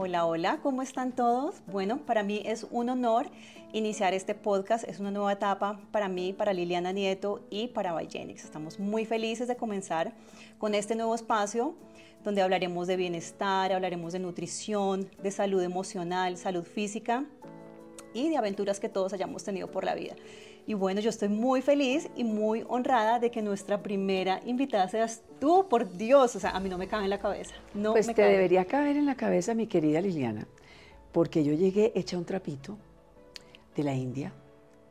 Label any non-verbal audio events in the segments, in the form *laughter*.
Hola, hola, ¿cómo están todos? Bueno, para mí es un honor iniciar este podcast, es una nueva etapa para mí, para Liliana Nieto y para Bigenix. Estamos muy felices de comenzar con este nuevo espacio donde hablaremos de bienestar, hablaremos de nutrición, de salud emocional, salud física y de aventuras que todos hayamos tenido por la vida. Y bueno, yo estoy muy feliz y muy honrada de que nuestra primera invitada seas tú, por Dios, o sea, a mí no me cabe en la cabeza. No pues me te cabe. debería caber en la cabeza, mi querida Liliana, porque yo llegué hecha un trapito de la India,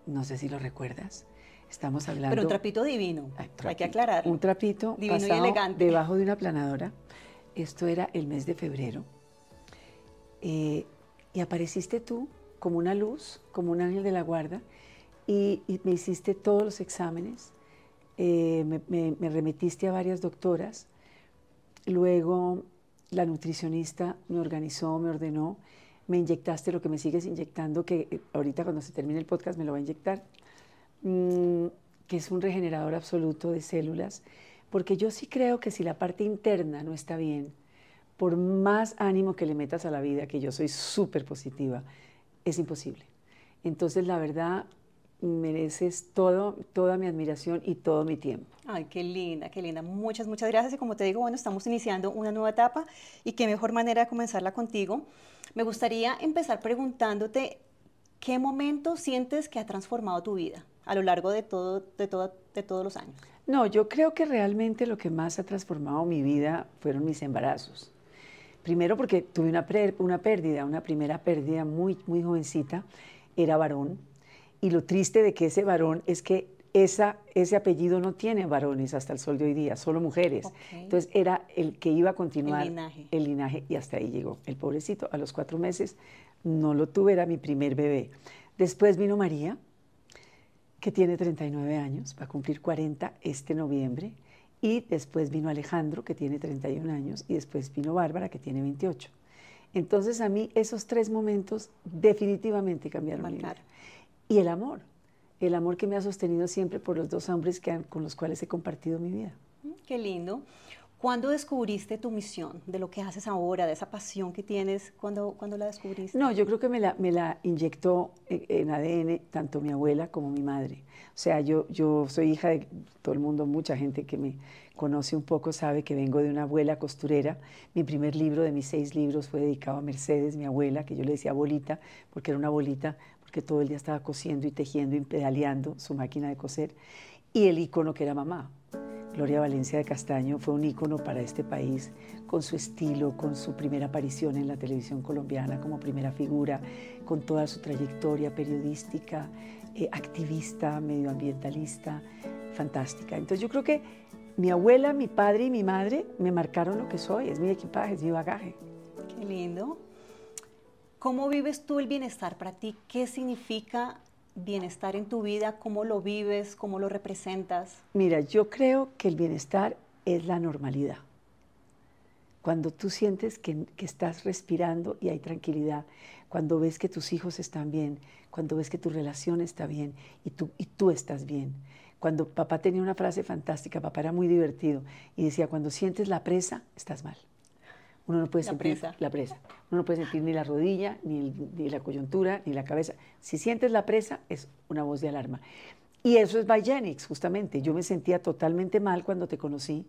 no sé si lo recuerdas. Estamos hablando. Pero un trapito divino, Ay, hay que aclarar. Un trapito Divino y elegante. debajo de una planadora. Esto era el mes de febrero. Eh, y apareciste tú como una luz, como un ángel de la guarda, y, y me hiciste todos los exámenes. eh, me, me- me remitiste a varias doctoras. Luego la nutricionista me organizó, me ordenó, me inyectaste lo que me sigues inyectando, que eh, ahorita cuando se termine el podcast me lo va a inyectar mm, que es un regenerador absoluto de células, porque yo sí creo que si la parte interna no está bien, por más ánimo que le metas a la vida, que yo soy súper positiva, es imposible. Entonces, la verdad, mereces todo, toda mi admiración y todo mi tiempo. Ay, qué linda, qué linda. Muchas, muchas gracias. Y como te digo, bueno, estamos iniciando una nueva etapa y qué mejor manera de comenzarla contigo. Me gustaría empezar preguntándote qué momento sientes que ha transformado tu vida a lo largo de, todo, de, todo- de todos los años. No, yo creo que realmente lo que más ha transformado mi vida fueron mis embarazos. Primero porque tuve una, una pérdida, una primera pérdida muy, muy jovencita, era varón. Y lo triste de que ese varón es que esa, ese apellido no tiene varones hasta el sol de hoy día, solo mujeres. Ok. Entonces era el que iba a continuar El linaje. el linaje y hasta ahí llegó. El pobrecito, a los cuatro meses no lo tuve, era mi primer bebé. Después vino María, que tiene 39 años, va a cumplir 40 este noviembre. Y después vino Alejandro, que tiene 31 años, y después vino Bárbara, que tiene 28. Entonces a mí esos tres momentos definitivamente cambiaron mi vida. Y el amor, el amor que me ha sostenido siempre por los dos hombres que han- con los cuales he compartido mi vida. Mm, Qué lindo. ¿Cuándo descubriste tu misión, de lo que haces ahora, de esa pasión que tienes? ¿Cuándo, cuándo la descubriste? No, yo creo que me la, me la inyectó en, en ADN tanto mi abuela como mi madre. O sea, yo, yo soy hija de todo el mundo, mucha gente que me conoce un poco sabe que vengo de una abuela costurera. Mi primer libro de mis seis libros fue dedicado a Mercedes, mi abuela, que yo le decía bolita, porque era una bolita, porque todo el día estaba cosiendo y tejiendo y pedaleando su máquina de coser. Y el ícono que era mamá. Gloria Valencia de Castaño fue un ícono para este país, con su estilo, con su primera aparición en la televisión colombiana como primera figura, con toda su trayectoria periodística, eh, activista, medioambientalista, fantástica. Entonces yo creo que mi abuela, mi padre y mi madre me marcaron lo que soy, es mi equipaje, es mi bagaje. Qué lindo. ¿Cómo vives tú el bienestar para ti? ¿Qué significa bienestar en tu vida? ¿Cómo lo vives? ¿Cómo lo representas? Mira, yo creo que el bienestar es la normalidad. Cuando tú sientes que, que estás respirando y hay tranquilidad, cuando ves que tus hijos están bien, cuando ves que tu relación está bien y tú, y tú estás bien. Cuando papá tenía una frase fantástica, papá era muy divertido y decía, cuando sientes la presa, estás mal. Uno no puede La sentir presa. la presa. Uno no puede sentir ni la rodilla, ni, el- ni la coyuntura, ni la cabeza. Si sientes la presa, es una voz de alarma. Y eso es Bigenix, justamente. Yo me sentía totalmente mal cuando te conocí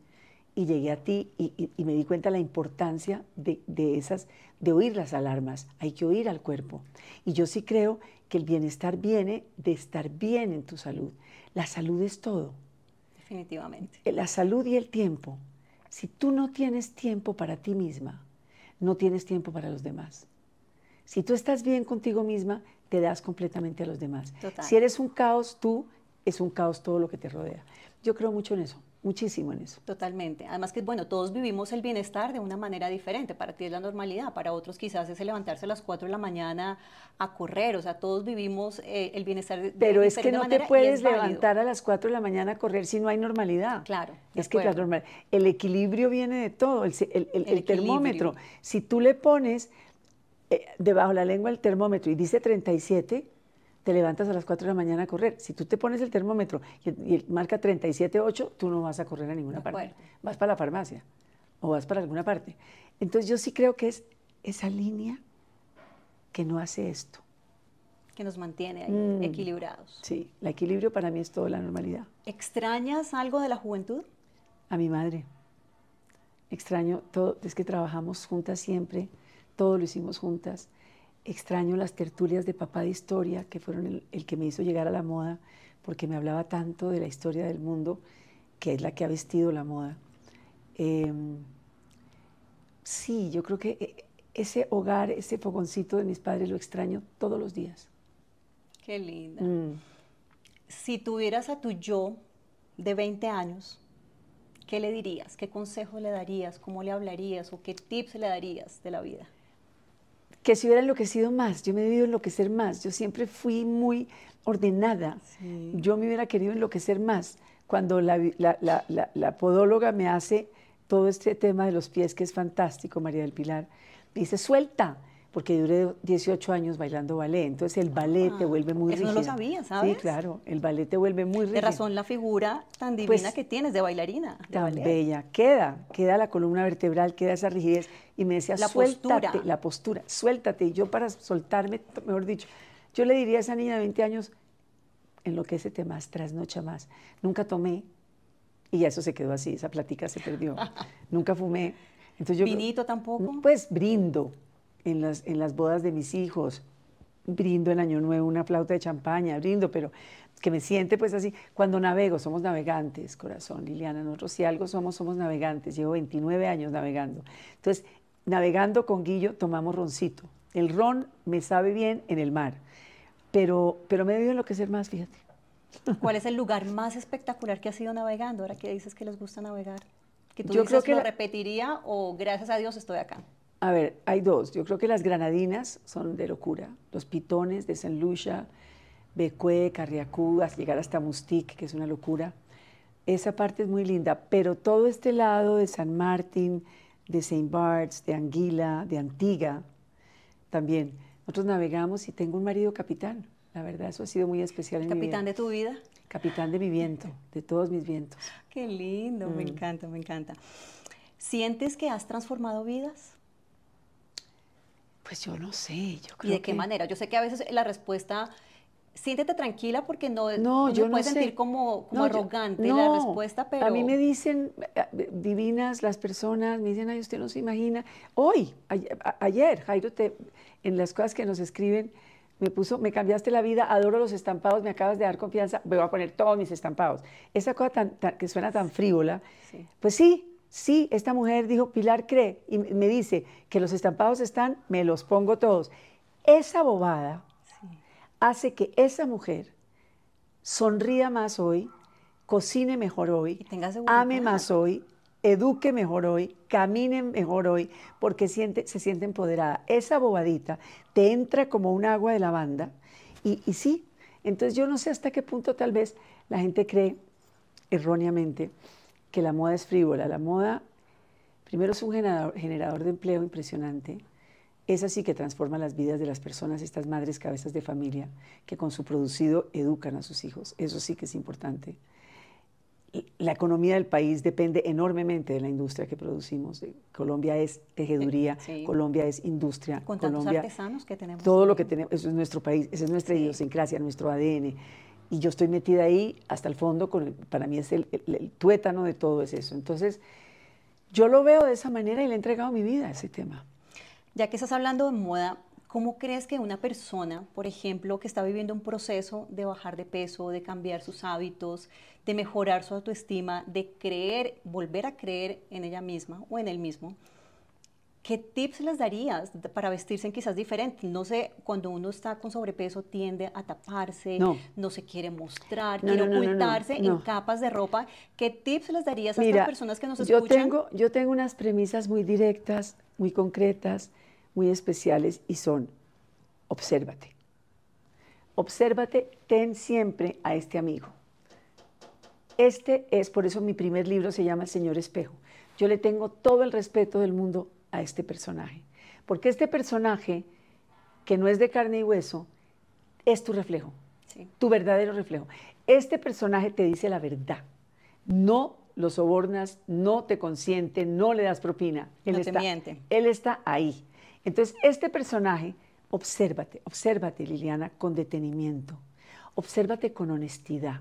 y llegué a ti y, y- y me di cuenta la importancia de, de esas, de oír las alarmas. Hay que oír al cuerpo. Y yo sí creo que el bienestar viene de estar bien en tu salud. La salud es todo. Definitivamente. La salud y el tiempo. Si tú no tienes tiempo para ti misma, no tienes tiempo para los demás. Si tú estás bien contigo misma, te das completamente a los demás. Total. Si eres un caos, tú es un caos todo lo que te rodea. Yo creo mucho en eso, muchísimo en eso. Totalmente. Además que, bueno, todos vivimos el bienestar de una manera diferente. Para ti es la normalidad, para otros quizás es el levantarse a las 4 de la mañana a correr. O sea, todos vivimos eh, el bienestar de Pero es que no te puedes levantar a las 4 de la mañana a correr si no hay normalidad. Claro, Es que la normal, el equilibrio viene de todo, el, se- el- el- El el termómetro. Si tú le pones eh, debajo de la lengua el termómetro y dice 37, te levantas a las 4 de la mañana a correr. Si tú te pones el termómetro y, y marca 37.8, tú no vas a correr a ninguna parte. Vas para la farmacia o vas para alguna parte. Entonces yo sí creo que es esa línea que no hace esto. Que nos mantiene ahí, Mm. equilibrados. Sí, el equilibrio para mí es toda la normalidad. ¿Extrañas algo de la juventud? A mi madre. Extraño todo, es que trabajamos juntas siempre, todo lo hicimos juntas. Extraño las tertulias de papá de historia, que fueron el, el que me hizo llegar a la moda, porque me hablaba tanto de la historia del mundo, que es la que ha vestido la moda. Eh, sí, yo creo que eh, ese hogar, ese fogoncito de mis padres lo extraño todos los días. Qué linda. Mm. Si tuvieras a tu yo de 20 años, ¿qué le dirías? ¿Qué consejo le darías? ¿Cómo le hablarías? ¿O qué tips le darías de la vida? Que si hubiera enloquecido más, yo me he debido enloquecer más, yo siempre fui muy ordenada, Sí. yo me hubiera querido enloquecer más. Cuando la- la- la- la podóloga me hace todo este tema de los pies, que es fantástico, María del Pilar, me dice, suelta, porque duré 18 años bailando ballet, entonces el ballet te Ah, vuelve muy eso no lo sabía, ¿sabes? Sí, claro, el ballet te vuelve muy rígida. De razón la figura tan divina Pues, que tienes de bailarina. de tan ballet. bella. Queda, queda la columna vertebral, queda esa rigidez. Y me decía, La suéltate, postura. la postura, suéltate. Y yo para soltarme, mejor dicho, yo le diría a esa niña de 20 años, enloquécete más, trasnocha más. Nunca tomé, y ya eso se quedó así, esa plática se perdió. *laughs* Nunca fumé. Entonces yo, ¿Vinito tampoco? Pues brindo en las, en las bodas de mis hijos, brindo en Año Nuevo una flauta de champaña, brindo, pero que me siente pues así. Cuando navego, somos navegantes, corazón, Liliana, nosotros si algo somos, somos navegantes. Llevo 29 años navegando. Entonces, navegando con Guillo tomamos roncito. El ron me sabe bien en el mar, pero, pero me he debido enloquecer más, fíjate. ¿Cuál es el lugar más espectacular que has ido navegando? Ahora que dices que les gusta navegar. Que tú Yo dices, creo que lo la- repetiría o gracias a Dios estoy acá. A ver, hay dos. Yo creo que las granadinas son de locura. Los pitones de San Lucia, Becue, Carriacú, hasta llegar hasta Mustic, que es una locura. Esa parte es muy linda, pero todo este lado de San Martín, de Saint Barts, de Anguila, de Antigua, también. Nosotros navegamos y tengo un marido capitán. La verdad, eso ha sido muy especial en mi Capitán vida. de tu vida. Capitán de mi viento, de todos mis vientos. Qué lindo, Mm. me encanta, me encanta. ¿Sientes que has transformado vidas? Pues yo no sé, yo ¿Y creo de qué que- manera? Yo sé que a veces la respuesta, siéntete tranquila porque no, No, yo no puede sé. sentir como, como No, yo- arrogante la respuesta, pero... A mí me dicen, eh, divinas las personas, me dicen, ay, usted no se imagina. Hoy, ayer, a- ayer, Jairo, te- en las cosas que nos escriben, me puso, me cambiaste la vida, adoro los estampados, me acabas de dar confianza, me voy a poner todos mis estampados. Esa cosa tan, tan- que suena tan frívola, Sí. pues sí, sí, esta mujer dijo, Pilar cree, y me dice que los estampados están, me los pongo todos. Esa bobada hace que esa mujer sonría más hoy, cocine mejor hoy, ame más hoy, eduque mejor hoy, camine mejor hoy, porque siente, se siente empoderada. Esa bobadita te entra como un agua de lavanda y, y sí, entonces yo no sé hasta qué punto tal vez la gente cree erróneamente que la moda es frívola. La moda, primero, es un generador, generador de empleo impresionante. Es así que transforma las vidas de las personas, estas madres cabezas de familia, que con su producido educan a sus hijos. Eso sí que es importante. La economía del país depende enormemente de la industria que producimos. Eh, Colombia es tejeduría, Sí. Colombia es industria, Con tantos Colombia artesanos que tenemos. todo lo que tenemos, eso es nuestro país, esa es nuestra Sí. idiosincrasia, nuestro ADN. Y yo estoy metida ahí hasta el fondo, con el- para mí es el, tuétano de todo es eso. Entonces, yo lo veo de esa manera y le he entregado mi vida a ese tema. Ya que estás hablando de moda, ¿cómo crees que una persona, por ejemplo, que está viviendo un proceso de bajar de peso, de cambiar sus hábitos, de mejorar su autoestima, de creer, volver a creer en ella misma o en él mismo, ¿qué tips les darías para vestirse quizás diferente? No sé, cuando uno está con sobrepeso tiende a taparse, No. no, se quiere mostrar, No, quiere no, ocultarse en capas de ropa. ¿Qué tips les darías a Mira, estas personas que nos yo escuchan? tengo, yo tengo unas premisas muy directas, muy concretas, muy especiales y son, obsérvate. Obsérvate, ten siempre a este amigo. Este es, por eso mi primer libro se llama El Señor Espejo. Yo le tengo todo el respeto del mundo a este personaje, porque este personaje, que no es de carne y hueso, es tu reflejo Sí. tu verdadero reflejo. Este personaje te dice la verdad. No lo sobornas, no te consiente, no le das propina. No te está, miente. Él está ahí. Entonces, este personaje, obsérvate, obsérvate, Liliana, con detenimiento. Obsérvate con honestidad.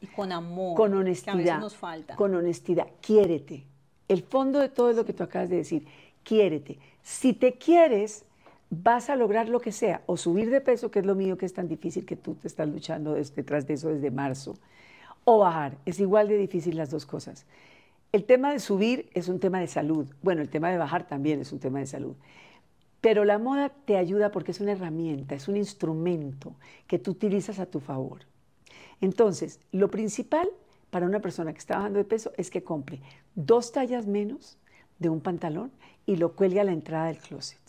Y con amor. Con honestidad. Que a veces nos falta. Con honestidad. Quiérete. El fondo de todo es lo que tú acabas de decir. Quiérete. Si te quieres, vas a lograr lo que sea. O subir de peso, que es lo mío que es tan difícil que tú te estás luchando detrás de eso desde marzo. O bajar. Es igual de difícil las dos cosas. El tema de subir es un tema de salud. Bueno, el tema de bajar también es un tema de salud. Pero la moda te ayuda porque es una herramienta, es un instrumento que tú utilizas a tu favor. Entonces, lo principal para una persona que está bajando de peso es que compre dos tallas menos de un pantalón y lo cuelgue a la entrada del closet.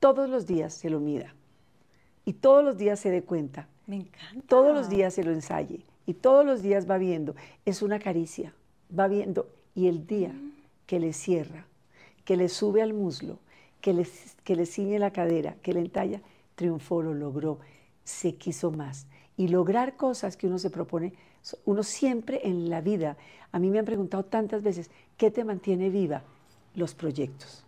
Todos los días se lo mida y todos los días se dé cuenta. Me encanta. Todos los días se lo ensaye y todos los días va viendo. Es una caricia, va viendo. Y el día que le cierra, que le sube al muslo, que le, que le ciñe la cadera, que le entalla, triunfó, lo logró, se quiso más. Y lograr cosas que uno se propone, uno siempre en la vida, a mí me han preguntado tantas veces, ¿qué te mantiene viva? Los proyectos.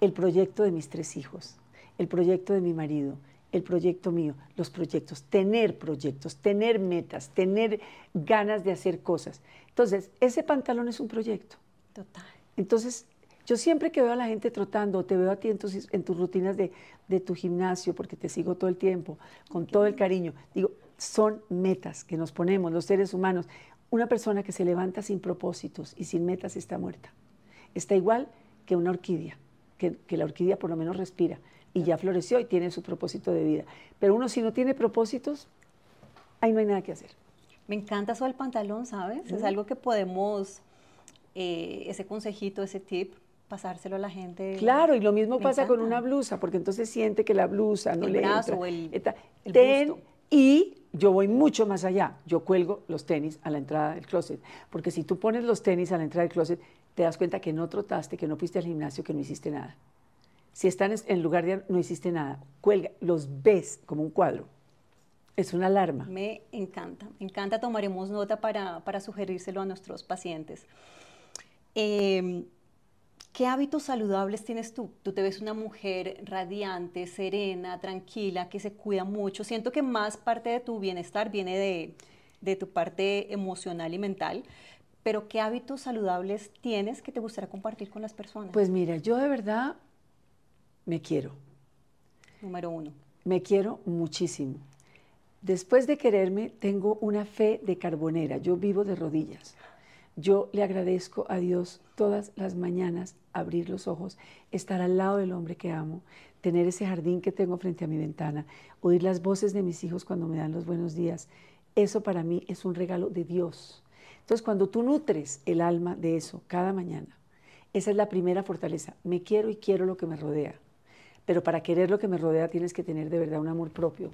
El proyecto de mis tres hijos, el proyecto de mi marido, el proyecto mío, los proyectos, tener proyectos, tener metas, tener ganas de hacer cosas. Entonces, ese pantalón es un proyecto. Total. Entonces, yo siempre que veo a la gente trotando, te veo a ti en tus, en tus rutinas de, de, tu gimnasio, porque te sigo todo el tiempo, con todo el cariño, digo, son metas que nos ponemos los seres humanos. Una persona que se levanta sin propósitos y sin metas está muerta. Está igual que una orquídea, que, que la orquídea por lo menos respira y ya floreció y tiene su propósito de vida. Pero uno si no tiene propósitos, ahí no hay nada que hacer. Me encanta eso del pantalón, ¿sabes? Es algo que podemos, eh, ese consejito, ese tip, pasárselo a la gente. Claro, y lo mismo pasa con una blusa, porque entonces siente que la blusa no el le brazo, entra. El, el Ten, busto. y yo voy mucho más allá. Yo cuelgo los tenis a la entrada del closet, porque si tú pones los tenis a la entrada del closet, te das cuenta que no trotaste, que no fuiste al gimnasio, que no hiciste nada. Si están en lugar de no hiciste nada, cuelga, los ves como un cuadro. Es una alarma. Me encanta, me encanta. Tomaremos nota para, para sugerírselo a nuestros pacientes. Eh, ¿Qué hábitos saludables tienes tú? Tú te ves una mujer radiante, serena, tranquila, que se cuida mucho. Siento que más parte de tu bienestar viene de, de tu parte emocional y mental. Pero ¿qué hábitos saludables tienes que te gustaría compartir con las personas? Pues mira, yo de verdad me quiero. Número uno. Me quiero muchísimo. Después de quererme, tengo una fe de carbonera. Yo vivo de rodillas. Yo le agradezco a Dios todas las mañanas abrir los ojos, estar al lado del hombre que amo, tener ese jardín que tengo frente a mi ventana, oír las voces de mis hijos cuando me dan los buenos días. Eso para mí es un regalo de Dios. Entonces, cuando tú nutres el alma de eso cada mañana, esa es la primera fortaleza. Me quiero y quiero lo que me rodea. Pero para querer lo que me rodea tienes que tener de verdad un amor propio.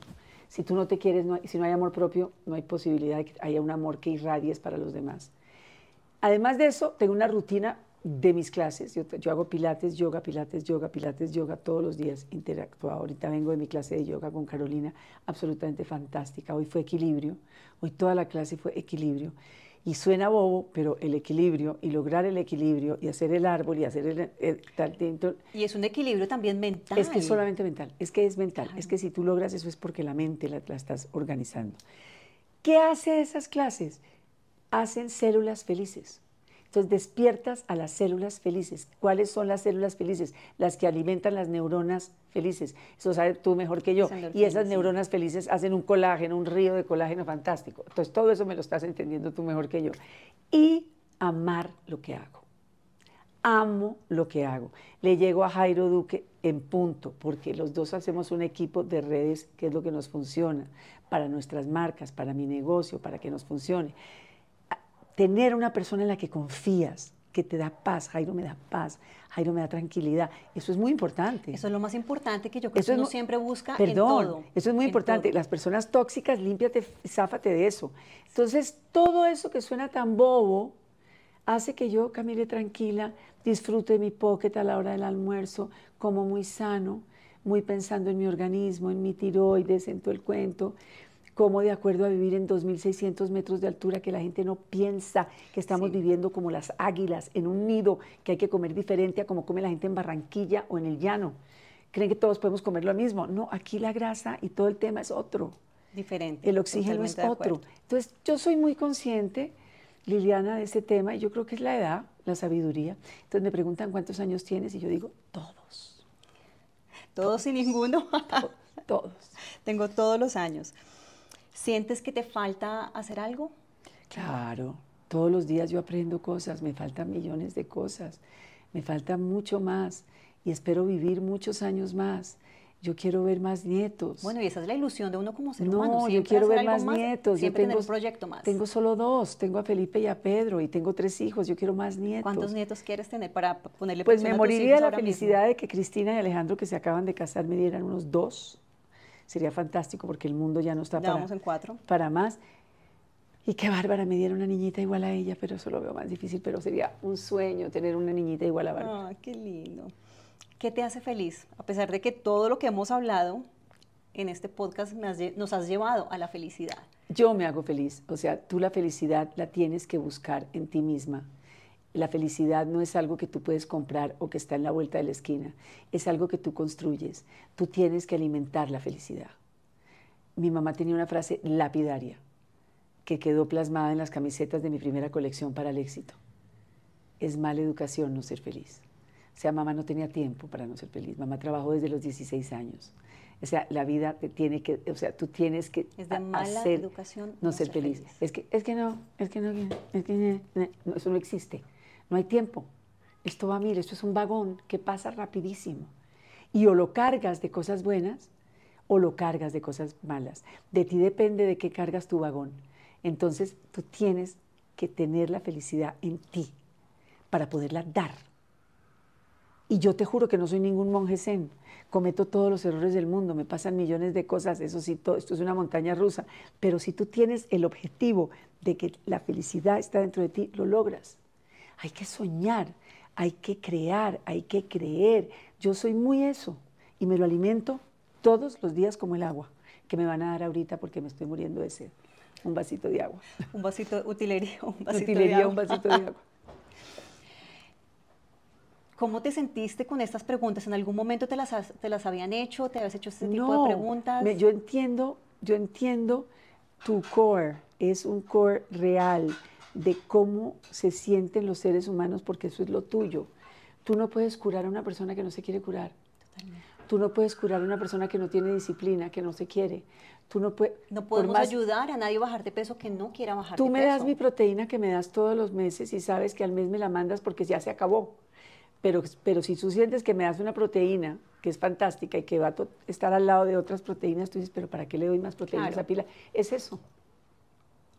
Si tú no te quieres, no si no hay amor propio, no hay posibilidad de que haya un amor que irradies para los demás. Además de eso, tengo una rutina de mis clases. Yo, yo, hago pilates, yoga, pilates, yoga, pilates, yoga todos los días. Interactúo. Ahorita vengo de mi clase de yoga con Carolina, absolutamente fantástica. Hoy fue equilibrio. Hoy toda la clase fue equilibrio. Y suena bobo, pero el equilibrio y lograr el equilibrio y hacer el árbol y hacer el, el tal, tal, Y es un equilibrio también mental. Es que es solamente mental, es que es mental. Claro. Es que si tú logras eso es porque la mente la, la estás organizando. ¿Qué hace esas clases? Hacen células felices. Entonces despiertas a las células felices. ¿Cuáles son las células felices? Las que alimentan las neuronas felices. Eso sabes tú mejor que yo. Y esas neuronas felices hacen un colágeno, un río de colágeno fantástico. Entonces todo eso me lo estás entendiendo tú mejor que yo. Y amar lo que hago. Amo lo que hago. Le llego a Jairo Duque en punto, porque los dos hacemos un equipo de redes que es lo que nos funciona para nuestras marcas, para mi negocio, para que nos funcione tener una persona en la que confías, que te da paz. Jairo me da paz, Jairo me da tranquilidad. Eso es muy importante. Eso es lo más importante que yo creo eso que uno siempre busca perdón, en todo. Eso es muy importante. todo. Las personas tóxicas, límpiate, záfate de eso. Entonces, todo eso que suena tan bobo hace que yo camine tranquila, disfrute mi pocket a la hora del almuerzo, como muy sano, muy pensando en mi organismo, en mi tiroides, en todo el cuento cómo de acuerdo a vivir en 2.600 metros de altura, que la gente no piensa que estamos viviendo como las águilas en un nido, que hay que comer diferente a como come la gente en Barranquilla o en el llano. Creen que todos podemos comer lo mismo. No, aquí la grasa y todo el tema es otro. Diferente. El oxígeno es otro. Entonces, yo soy muy consciente, Liliana, de ese tema y yo creo que es la edad, la sabiduría. Entonces me preguntan cuántos años tienes y yo digo, todos. Todos, y ninguno. *laughs* todos. Tengo todos los años. ¿Sientes que te falta hacer algo? Claro, todos los días yo aprendo cosas, me faltan millones de cosas, me falta mucho más y espero vivir muchos años más. Yo quiero ver más nietos. Bueno, y esa es la ilusión de uno como ser no, humano. No, yo quiero ver más, nietos. Siempre yo tengo un proyecto más. Tengo solo dos. Tengo a Felipe y a Pedro y tengo tres hijos. Yo quiero más nietos. ¿Cuántos nietos quieres tener para ponerle Pues me moriría la felicidad de que Cristina y Alejandro, que se acaban de casar, me dieran unos dos. Sería fantástico porque el mundo ya no está para, en cuatro. para más. Y qué bárbara, me diera una niñita igual a ella, pero eso lo veo más difícil, pero sería un sueño tener una niñita igual a Bárbara. Ah, qué lindo. ¿Qué te hace feliz? A pesar de que todo lo que hemos hablado en este podcast nos has llevado a la felicidad. Yo me hago feliz, o sea, tú la felicidad la tienes que buscar en ti misma. La felicidad no es algo que tú puedes comprar o que está en la vuelta de la esquina, es algo que tú construyes. Tú tienes que alimentar la felicidad. Mi mamá tenía una frase lapidaria que quedó plasmada en las camisetas de mi primera colección para el éxito. Es mala educación no ser feliz. O sea, mamá no tenía tiempo para no ser feliz. Mamá trabajó desde los 16 años. O sea, la vida te tiene que, o sea, tú tienes que es de mala hacer, educación no, ser, feliz. Es que, es que no, es que no, es que no, eso no existe. No hay tiempo. Esto va a mil, esto es un vagón que pasa rapidísimo. Y o lo cargas de cosas buenas o lo cargas de cosas malas. De ti depende de qué cargas tu vagón. Entonces tú tienes que tener la felicidad en ti para poderla dar. Y yo te juro que no soy ningún monje zen. Cometo todos los errores del mundo, me pasan millones de cosas, eso sí, esto es una montaña rusa. Pero si tú tienes el objetivo de que la felicidad está dentro de ti, lo logras. Hay que soñar, hay que crear, hay que creer. Yo soy muy eso y me lo alimento todos los días como el agua que me van a dar ahorita porque me estoy muriendo de sed. Un vasito de agua. Un vasito de utilería, un vasito utilería, de agua. un vasito de agua. *laughs* ¿Cómo te sentiste con estas preguntas? ¿En algún momento te las, te las habían hecho? ¿Te habías hecho este tipo de preguntas? No, yo entiendo, yo entiendo tu core, es un core real de cómo se sienten los seres humanos porque eso es lo tuyo. Tú no puedes curar a una persona que no se quiere curar. Totalmente. Tú no puedes curar a una persona que no tiene disciplina, que no se quiere. Tú no, puedes, no podemos ayudar a nadie a bajar de peso que no quiera bajar de peso. Tú me das mi proteína que me das todos los meses y sabes que al mes me la mandas porque ya se acabó. Pero, pero si tú sientes que me das una proteína que es fantástica y que va a estar al lado de otras proteínas, tú dices, pero ¿para qué le doy más proteínas a esa pila? Es eso.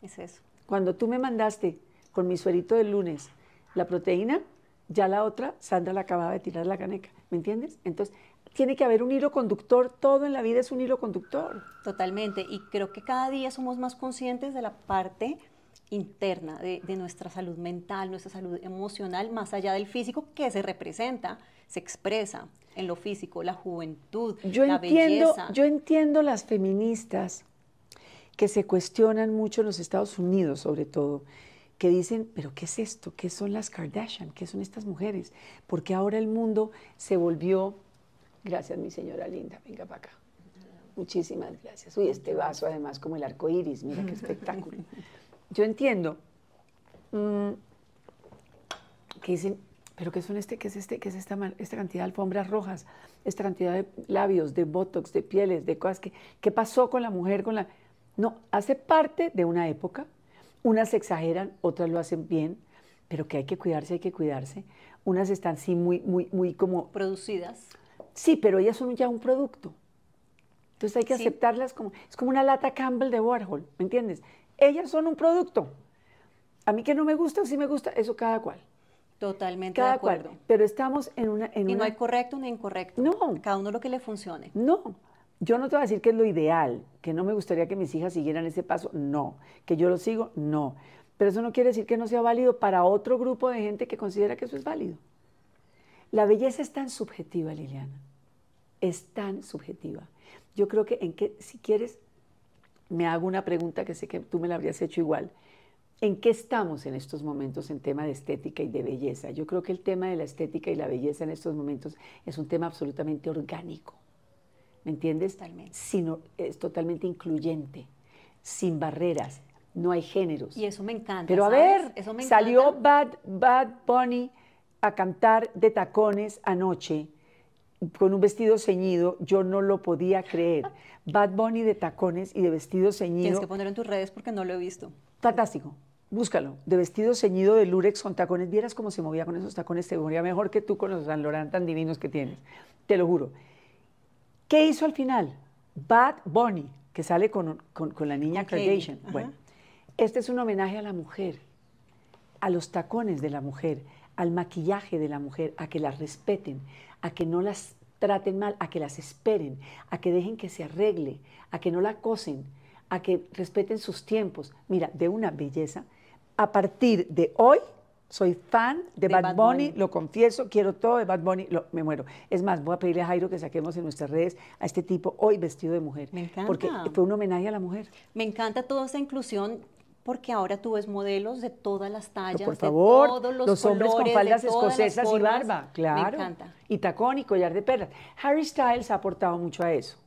Es eso. Cuando tú me mandaste con mi suerito del lunes la proteína, ya la otra, Sandra la acababa de tirar la caneca. ¿Me entiendes? Entonces, tiene que haber un hilo conductor, todo en la vida es un hilo conductor. Totalmente, y creo que cada día somos más conscientes de la parte interna de, nuestra salud mental, nuestra salud emocional, más allá del físico que se representa, se expresa en lo físico, la juventud, yo la entiendo, belleza. Yo entiendo las feministas que se cuestionan mucho en los Estados Unidos, sobre todo, que dicen, pero ¿qué es esto? ¿Qué son las Kardashian? ¿Qué son estas mujeres? Porque ahora el mundo se volvió, gracias mi señora linda, venga para acá. Muchísimas gracias. Uy, este vaso además como el arco iris, mira qué espectáculo yo entiendo mm, que dicen, pero ¿qué son este, qué es este, qué es esta, esta cantidad de alfombras rojas, esta cantidad de labios, de botox, de pieles, de cosas que, ¿qué pasó con la mujer, con la... No, hace parte de una época, unas exageran, otras lo hacen bien, pero que hay que cuidarse, hay que cuidarse. Unas están sí muy, muy, muy como... Producidas. Sí, pero ellas son ya un producto. Entonces hay que aceptarlas como... Es como una lata Campbell de Warhol, ¿me entiendes? Ellas son un producto. A mí que no me gusta o sí me gusta, eso cada cual. Totalmente cada de acuerdo. Cual. Pero estamos en una... En y no hay correcto ni incorrecto. No. Cada uno lo que le funcione. No. Yo no te voy a decir que es lo ideal, que no me gustaría que mis hijas siguieran ese paso. No. Que yo lo sigo, no. Pero eso no quiere decir que no sea válido para otro grupo de gente que considera que eso es válido. La belleza es tan subjetiva, Liliana. Es tan subjetiva. Yo creo que en que si quieres me hago una pregunta que sé que tú me la habrías hecho igual. ¿En qué estamos en estos momentos en tema de estética y de belleza? Yo creo que el tema de la estética y la belleza en estos momentos es un tema absolutamente orgánico. ¿Me entiendes? Totalmente. Sino, es totalmente incluyente, sin barreras, no hay géneros. Y eso me encanta. Pero a ¿sabes? ver, Eso me salió. Bad, Bad Bunny a cantar de tacones anoche con un vestido ceñido, yo no lo podía creer. *laughs* Bad Bunny de tacones y de vestido ceñido. Tienes que ponerlo en tus redes porque no lo he visto. Fantástico. Búscalo. De vestido ceñido de lurex con tacones. Vieras cómo se movía con esos tacones. Se movía mejor que tú con los San Laurent tan divinos que tienes. Te lo juro. ¿Qué hizo al final? Bad Bunny, que sale con, con- con la niña Kylie, Kardashian. ajá. Bueno, este es un homenaje a la mujer, a los tacones de la mujer, al maquillaje de la mujer, a que las respeten, a que no las traten mal, a que las esperen, a que dejen que se arregle, a que no la acosen, a que respeten sus tiempos. Mira, de una belleza. A partir de hoy, soy fan de, De Bad, Bad Bunny, Bunny. lo confieso, quiero todo de Bad Bunny, lo- me muero. Es más, voy a pedirle a Jairo que saquemos en nuestras redes a este tipo hoy vestido de mujer. Me encanta. Porque fue un homenaje a la mujer. Me encanta toda esta inclusión porque ahora tú ves modelos de todas las tallas, Pero por de favor, todos los, los, hombres con colores, faldas escocesas y barba, claro. Me encanta. Y tacón y collar de perlas. Harry Styles ha aportado mucho a eso,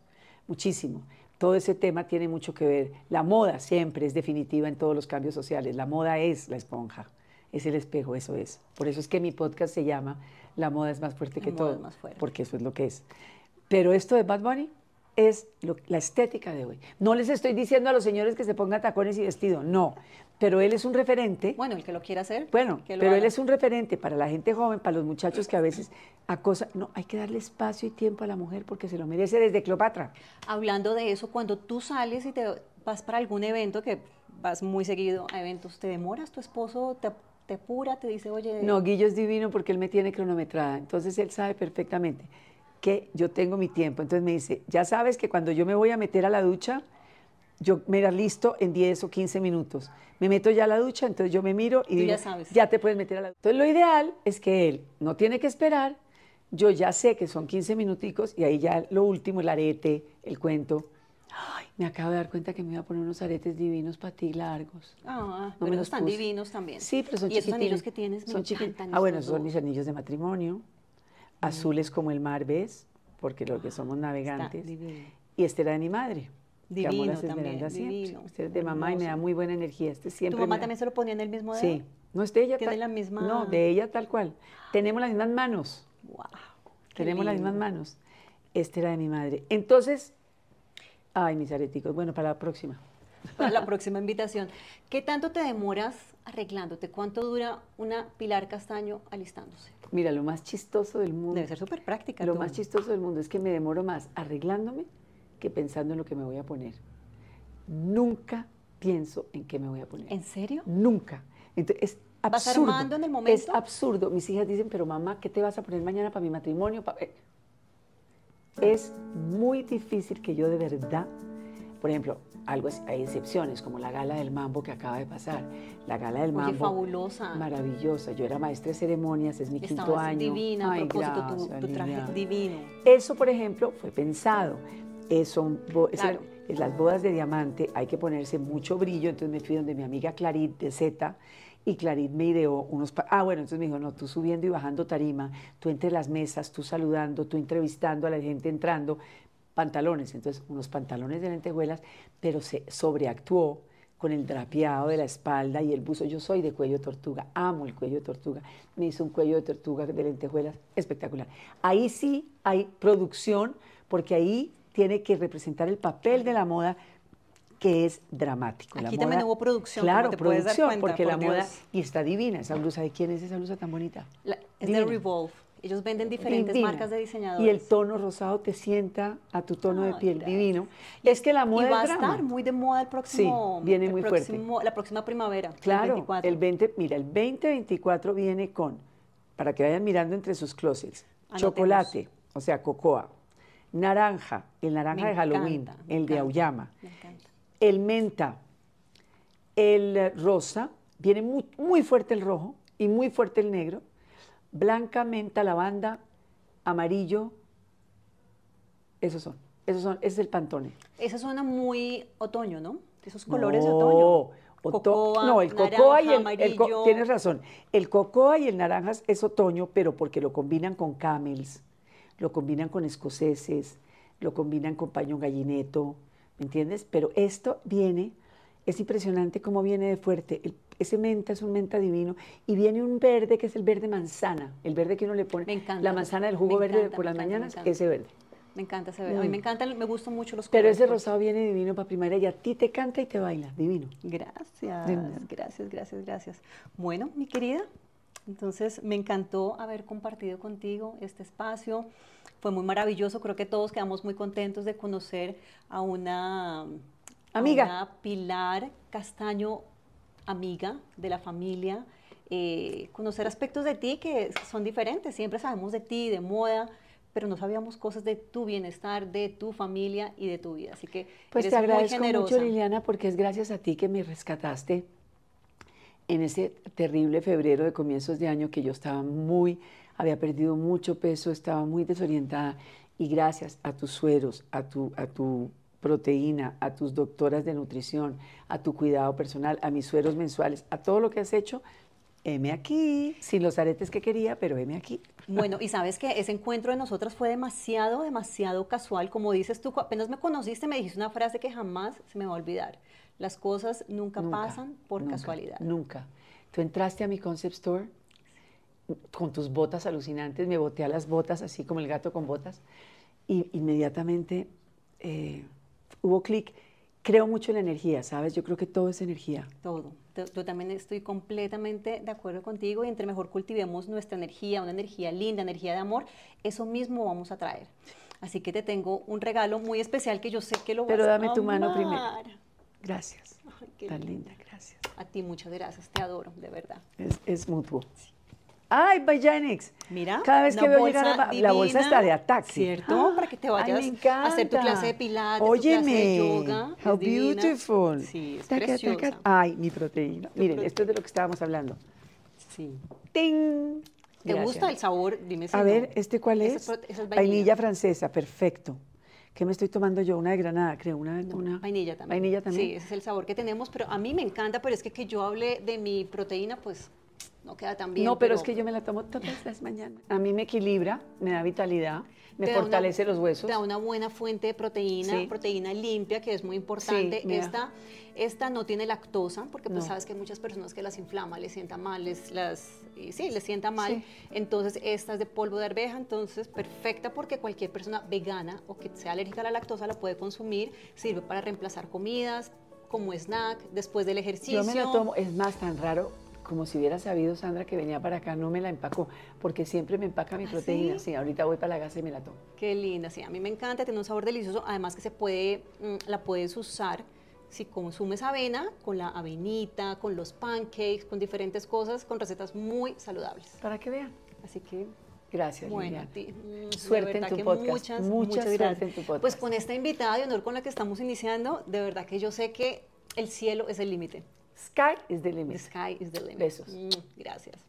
muchísimo. Todo ese tema tiene mucho que ver. La moda siempre es definitiva en todos los cambios sociales. La moda es la esponja, es el espejo, eso es. Por eso es que mi podcast se llama La moda es más fuerte La que moda todo, es más fuerte. porque eso es lo que es. Pero esto de Bad Bunny es lo- la estética de hoy. No les estoy diciendo a los señores que se pongan tacones y vestido, no. Pero él es un referente. Bueno, el que lo quiera hacer. Bueno, pero él es un referente para la gente joven, para los muchachos que a veces acosan. No, hay que darle espacio y tiempo a la mujer porque se lo merece desde Cleopatra. Hablando de eso, cuando tú sales y te vas para algún evento, que vas muy seguido a eventos, ¿te demoras? ¿Tu esposo te, te apura, te dice, oye... No, Guillo es divino porque él me tiene cronometrada. Entonces él sabe perfectamente que yo tengo mi tiempo. Entonces me dice, ya sabes que cuando yo me voy a meter a la ducha, yo me la listo en 10 o 15 minutos. Me meto ya a la ducha, entonces yo me miro y Tú digo, ya sabes. ya te puedes meter a la ducha. Entonces lo ideal es que él no tiene que esperar. Yo ya sé que son 15 minuticos y ahí ya lo último, el arete, el cuento. Me acabo de dar cuenta que me iba a poner unos aretes divinos para ti largos. Ah, No pero me esos los están puse. divinos también. Sí, pero son Y esos chiquitines. anillos que tienes son. Ah, bueno, esos son mis anillos de matrimonio, azules como el mar, ¿ves? Porque los que somos navegantes. Y este era de mi madre. que Divino las también, siempre. divino, Este es de mamá y me da muy buena energía. Este ¿Tu siempre mamá me da- también se lo ponía en el mismo dedo? Sí. No es de ella. ¿Tiene tal- la misma- No, de ella tal cual. Tenemos las mismas manos. Wow. Tenemos las mismas manos. Este era de mi madre. Entonces, ay, mis areticos. Bueno, para la próxima. *laughs* Para la próxima invitación. ¿Qué tanto te demoras arreglándote? ¿Cuánto dura una Pilar Castaño alistándose? Mira, lo más chistoso del mundo. Debe ser súper práctica. Lo tú. más chistoso del mundo es que me demoro más arreglándome que pensando en lo que me voy a poner. Nunca pienso en qué me voy a poner. ¿En serio? Nunca. Entonces, es ¿Vas absurdo. armando en el Es momento? absurdo. Mis hijas dicen, pero mamá, ¿qué te vas a poner mañana para mi matrimonio? Pa-?" Es muy difícil que yo de verdad, por ejemplo, algo hay excepciones, como la gala del mambo que acaba de pasar. La gala del Oye, mambo. fabulosa. Maravillosa. Yo era maestra de ceremonias, es mi quinto año. divina, a Ay, propósito, tu- gracias, tu, traje Liliana. divino. Eso, por ejemplo, fue pensado. Eh, son bo- es- Claro. es las bodas de diamante hay que ponerse mucho brillo, entonces me fui donde mi amiga Clarit de Z y Clarit me ideó unos... Ah, bueno, entonces me dijo, no, tú subiendo y bajando tarima, tú entre las mesas, tú saludando, tú entrevistando a la gente entrando, pantalones, entonces unos pantalones de lentejuelas, pero se sobreactuó con el drapeado de la espalda y el buzo. Yo soy de cuello de tortuga, amo el cuello de tortuga. Me hizo un cuello de tortuga de lentejuelas espectacular. Ahí sí hay producción, porque ahí tiene que representar el papel de la moda que es dramático. La Aquí también moda- hubo producción, Claro, te puedes dar producción, cuenta, porque la moda, y está divina esa blusa. ¿De quién es esa blusa tan bonita? La- es Divina. de Revolve. Ellos venden diferentes Divina. marcas de diseñadores. Y el tono rosado te sienta a tu tono de Ay, piel gracias. divino. Es que la moda y va a es estar muy de moda el próximo. Sí, viene el muy fuerte. La próxima primavera. el Claro, 24. el 20, mira, el 2024 viene con, para que vayan mirando entre sus closets, Anotemos. chocolate, o sea, cocoa, naranja, el naranja Me de Halloween, encanta, el de auyama, Me encanta. El menta, el rosa, viene muy, muy fuerte el rojo y muy fuerte el negro, blanca, menta, lavanda, amarillo, esos son. Esos son, ese es el pantone. Esa suena muy otoño, ¿no? Esos colores de otoño. Cocoa, no, el cocoa y el, el tienes razón. El cocoa y el naranjas es otoño, pero porque lo combinan con camels, lo combinan con escoceses, lo combinan con paño gallineto, ¿me entiendes? Pero esto viene, es impresionante cómo viene de fuerte. ese menta es un menta divino y viene un verde que es el verde manzana, el verde que uno le pone, me encanta, la manzana del jugo verde por las mañanas, ese verde. Me encanta ese verde. A mí me mm. encanta, me gustan mucho los colores. Pero ese rosado viene divino para primaria y a ti te canta y te baila, divino. Gracias, gracias, gracias, gracias. Bueno, mi querida, entonces me encantó haber compartido contigo este espacio. Fue muy maravilloso, creo que todos quedamos muy contentos de conocer a una amiga, Pilar Castaño, amiga de la familia. Eh, conocer aspectos de ti que son diferentes, siempre sabemos de ti, de moda, pero no sabíamos cosas de tu bienestar, de tu familia y de tu vida. Así que pues te agradezco mucho Liliana porque es gracias a ti que me rescataste en ese terrible febrero de comienzos de año que yo estaba muy, había perdido mucho peso, estaba muy desorientada y gracias a tus sueros, a tu, a tu proteína, a tus doctoras de nutrición, a tu cuidado personal, a mis sueros mensuales, a todo lo que has hecho, heme aquí, sin los aretes que quería, pero heme aquí. Bueno, *laughs* y sabes que ese encuentro de nosotras fue demasiado, demasiado casual. Como dices tú, apenas me conociste, me dijiste una frase que jamás se me va a olvidar. Las cosas nunca, pasan por casualidad. Nunca. Tú entraste a mi concept store con tus botas alucinantes, me boté a las botas así como el gato con botas, y inmediatamente eh, hubo clic creo mucho en la energía, ¿sabes? Yo creo que todo es energía. Todo. Yo también estoy completamente de acuerdo contigo y entre mejor cultivemos nuestra energía, una energía linda, energía de amor, eso mismo vamos a traer. Así que te tengo un regalo muy especial que yo sé que lo Pero vas a Pero dame tu mano primero. Gracias. Tan linda, gracias. A ti muchas gracias, te adoro, de verdad. Es, es mutuo. ¡Ay, Bijanix! Mira, cada vez que veo llegar a, la bolsa está de ataque. ¿Cierto? Para que te vayas a hacer tu clase de pilates, Óyeme, tu clase de yoga. How beautiful. Sí, es preciosa. Ay, mi proteína. Miren, esto es de lo que estábamos hablando. Sí. ¡Ting! ¿Te gusta el sabor? Dime si A ver, ¿este cuál es? es vainilla. francesa, perfecto. ¿Qué me estoy tomando yo? Una de granada, creo. Una, una... Vainilla también. Vainilla también. Sí, ese es el sabor que tenemos, pero a mí me encanta, pero es que que yo hable de mi proteína, pues no queda tan bien. No, pero, es que yo me la tomo todas las mañanas. A mí me equilibra, me da vitalidad, me fortalece los huesos. Te da una buena fuente de proteína, proteína limpia, que es muy importante. esta, esta no tiene lactosa, porque pues sabes que hay muchas personas que las inflama, les sienta mal, les, las, sí, les sienta mal. Entonces, esta es de polvo de arveja, entonces perfecta porque cualquier persona vegana o que sea alérgica a la lactosa la puede consumir. Sirve para reemplazar comidas, como snack, después del ejercicio. Yo me la tomo, es más tan raro como si hubiera sabido Sandra que venía para acá, no me la empacó, porque siempre me empaca mi ¿Ah, proteína. ¿sí? ahorita voy para la casa y me la tomo. Qué linda, sí, a mí me encanta, tiene un sabor delicioso, además que se puede, mm, la puedes usar si consumes avena, con la avenita, con los pancakes, con diferentes cosas, con recetas muy saludables. Para que vean. Así que Gracias. Bueno, ti. Mm, suerte en tu podcast. Muchas, muchas, gracias. en tu podcast. Pues con esta invitada de honor con la que estamos iniciando, de verdad que yo sé que el cielo es el límite. Sky is the limit. The sky is the limit. Besos. Gracias.